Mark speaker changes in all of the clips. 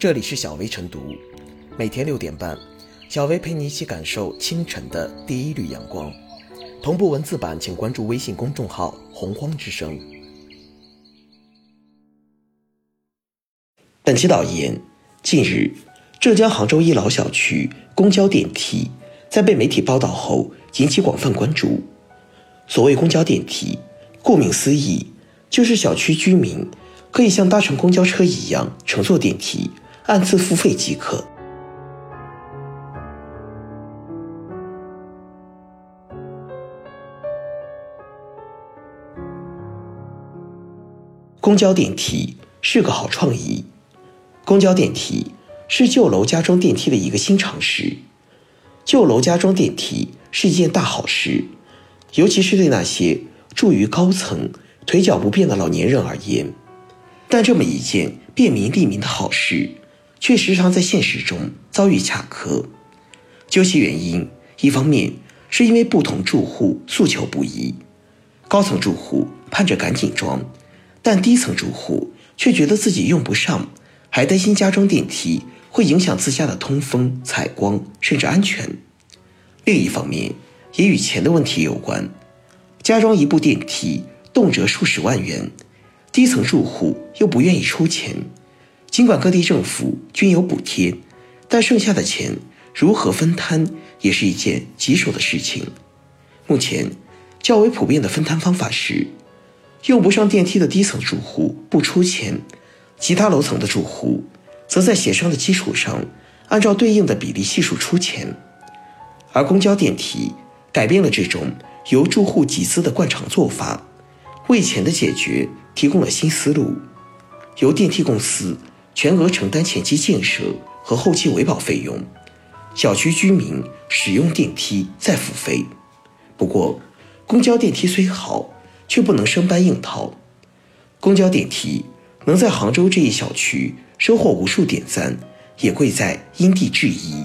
Speaker 1: 这里是小薇晨读，每天六点半，小薇陪你一起感受清晨的第一缕阳光。同步文字版，请关注微信公众号“洪荒之声”。本期导言：近日，浙江杭州一老小区公交电梯在被媒体报道后引起广泛关注。所谓公交电梯，顾名思义，就是小区居民可以像搭乘公交车一样乘坐电梯。按次付费即可。公交电梯是个好创意。公交电梯是旧楼加装电梯的一个新尝试。旧楼加装电梯是一件大好事，尤其是对那些住于高层、腿脚不便的老年人而言。但这么一件便民利民的好事。却时常在现实中遭遇卡壳。究其原因，一方面是因为不同住户诉求不一，高层住户盼着赶紧装，但低层住户却觉得自己用不上，还担心加装电梯会影响自家的通风、采光甚至安全。另一方面，也与钱的问题有关。加装一部电梯动辄数十万元，低层住户又不愿意出钱。尽管各地政府均有补贴，但剩下的钱如何分摊也是一件棘手的事情。目前较为普遍的分摊方法是，用不上电梯的低层住户不出钱，其他楼层的住户则在协商的基础上，按照对应的比例系数出钱。而公交电梯改变了这种由住户集资的惯常做法，为钱的解决提供了新思路，由电梯公司。全额承担前期建设和后期维保费用，小区居民使用电梯再付费。不过，公交电梯虽好，却不能生搬硬套。公交电梯能在杭州这一小区收获无数点赞，也贵在因地制宜。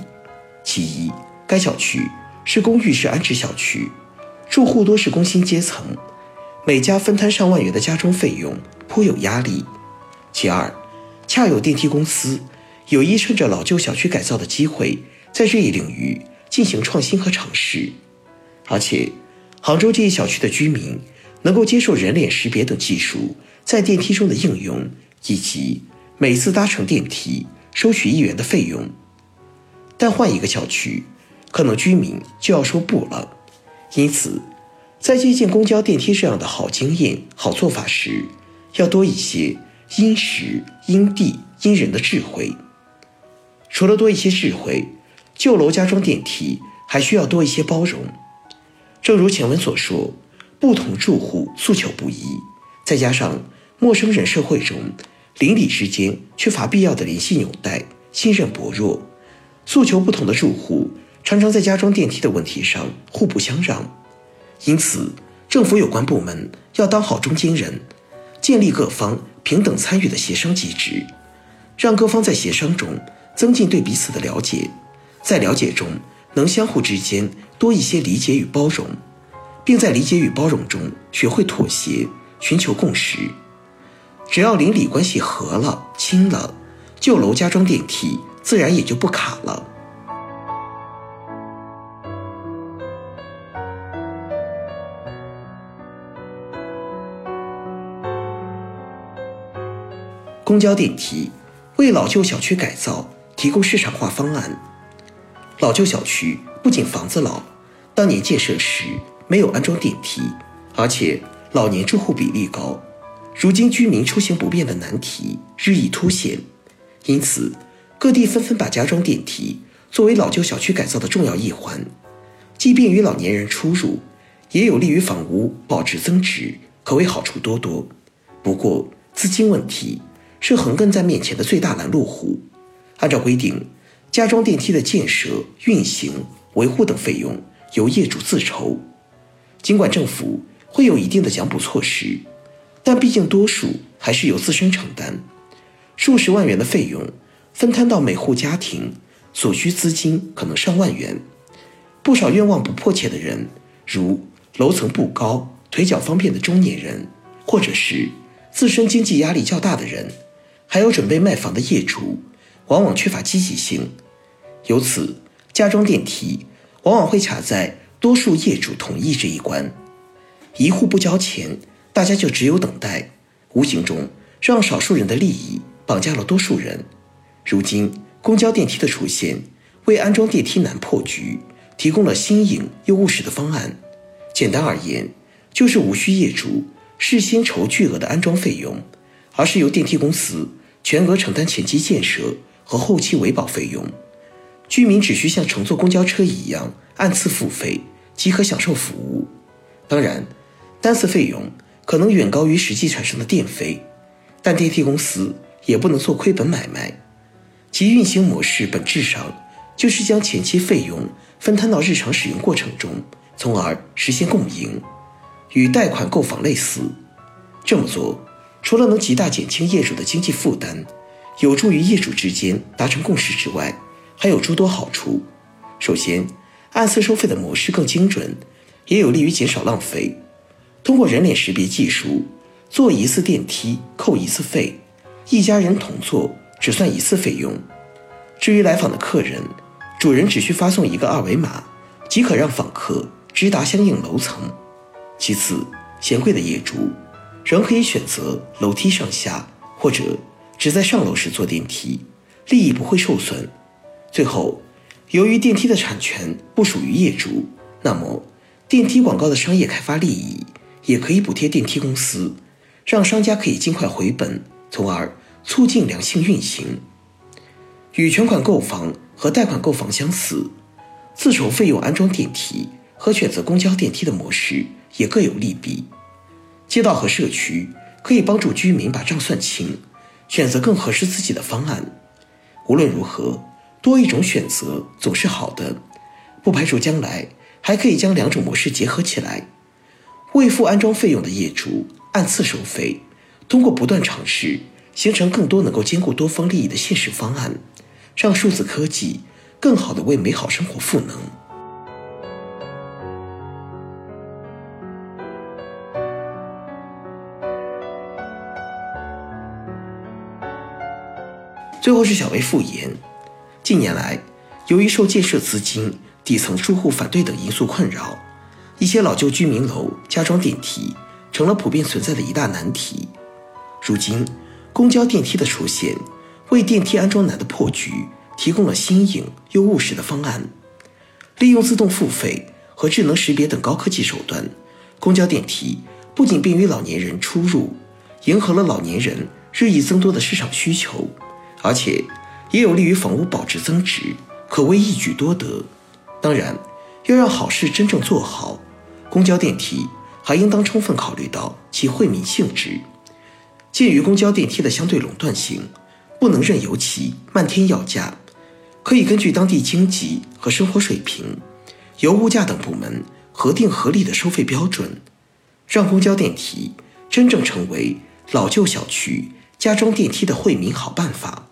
Speaker 1: 其一，该小区是公寓式安置小区，住户多是工薪阶层，每家分摊上万元的家装费用颇有压力。其二，恰有电梯公司有意趁着老旧小区改造的机会，在这一领域进行创新和尝试，而且杭州这一小区的居民能够接受人脸识别等技术在电梯中的应用，以及每次搭乘电梯收取一元的费用。但换一个小区，可能居民就要说不了。因此，在借鉴公交电梯这样的好经验、好做法时，要多一些。因时、因地、因人的智慧。除了多一些智慧，旧楼加装电梯还需要多一些包容。正如前文所说，不同住户诉求不一，再加上陌生人社会中邻里之间缺乏必要的联系纽带，信任薄弱，诉求不同的住户常常在加装电梯的问题上互不相让。因此，政府有关部门要当好中间人，建立各方。平等参与的协商机制，让各方在协商中增进对彼此的了解，在了解中能相互之间多一些理解与包容，并在理解与包容中学会妥协，寻求共识。只要邻里关系和了、亲了，旧楼加装电梯自然也就不卡了。公交电梯为老旧小区改造提供市场化方案。老旧小区不仅房子老，当年建设时没有安装电梯，而且老年住户比例高，如今居民出行不便的难题日益凸显。因此，各地纷纷把加装电梯作为老旧小区改造的重要一环，既便于老年人出入，也有利于房屋保值增值，可谓好处多多。不过，资金问题。是横亘在面前的最大拦路虎。按照规定，加装电梯的建设、运行、维护等费用由业主自筹。尽管政府会有一定的奖补措施，但毕竟多数还是由自身承担。数十万元的费用分摊到每户家庭，所需资金可能上万元。不少愿望不迫切的人，如楼层不高、腿脚方便的中年人，或者是自身经济压力较大的人。还有准备卖房的业主，往往缺乏积极性，由此加装电梯往往会卡在多数业主同意这一关。一户不交钱，大家就只有等待，无形中让少数人的利益绑架了多数人。如今公交电梯的出现，为安装电梯难破局提供了新颖又务实的方案。简单而言，就是无需业主事先筹巨额的安装费用，而是由电梯公司全额承担前期建设和后期维保费用。居民只需像乘坐公交车一样按次付费，即可享受服务。当然。单次费用可能远高于实际产生的电费，但电梯公司也不能做亏本买卖。其运行模式本质上就是将前期费用分摊到日常使用过程中，从而实现共赢，与贷款购房类似。这么做除了能极大减轻业主的经济负担，有助于业主之间达成共识之外，还有诸多好处。首先，按次收费的模式更精准，也有利于减少浪费。通过人脸识别技术，坐一次电梯扣一次费，一家人同坐只算一次费用。至于来访的客人，主人只需发送一个二维码，即可让访客直达相应楼层。其次，嫌贵的业主仍可以选择楼梯上下，或者只在上楼时坐电梯，利益不会受损。最后，由于电梯的产权不属于业主，那么电梯广告的商业开发利益。也可以补贴电梯公司，让商家可以尽快回本，从而促进良性运行。与全款购房和贷款购房相似，自筹费用安装电梯和选择公交电梯的模式也各有利弊。街道和社区可以帮助居民把账算清，选择更合适自己的方案。无论如何，多一种选择总是好的，不排除将来还可以将两种模式结合起来。未付安装费用的业主按次收费，通过不断尝试，形成更多能够兼顾多方利益的现实方案，让数字科技更好的为美好生活赋能。后是小微复言，近年来，由于受建设资金、底层住户反对等因素困扰。一些老旧居民楼加装电梯成了普遍存在的一大难题。如今，公交电梯的出现，为电梯安装难的破局提供了新颖又务实的方案。利用自动付费和智能识别等高科技手段，公交电梯不仅便于老年人出入，迎合了老年人日益增多的市场需求，而且也有利于房屋保值增值，可谓一举多得。当然，要让好事真正做好。公交电梯还应当充分考虑到其惠民性质。鉴于公交电梯的相对垄断性，不能任由其漫天要价，可以根据当地经济和生活水平，由物价等部门核定合理的收费标准，让公交电梯真正成为老旧小区加装电梯的惠民好办法。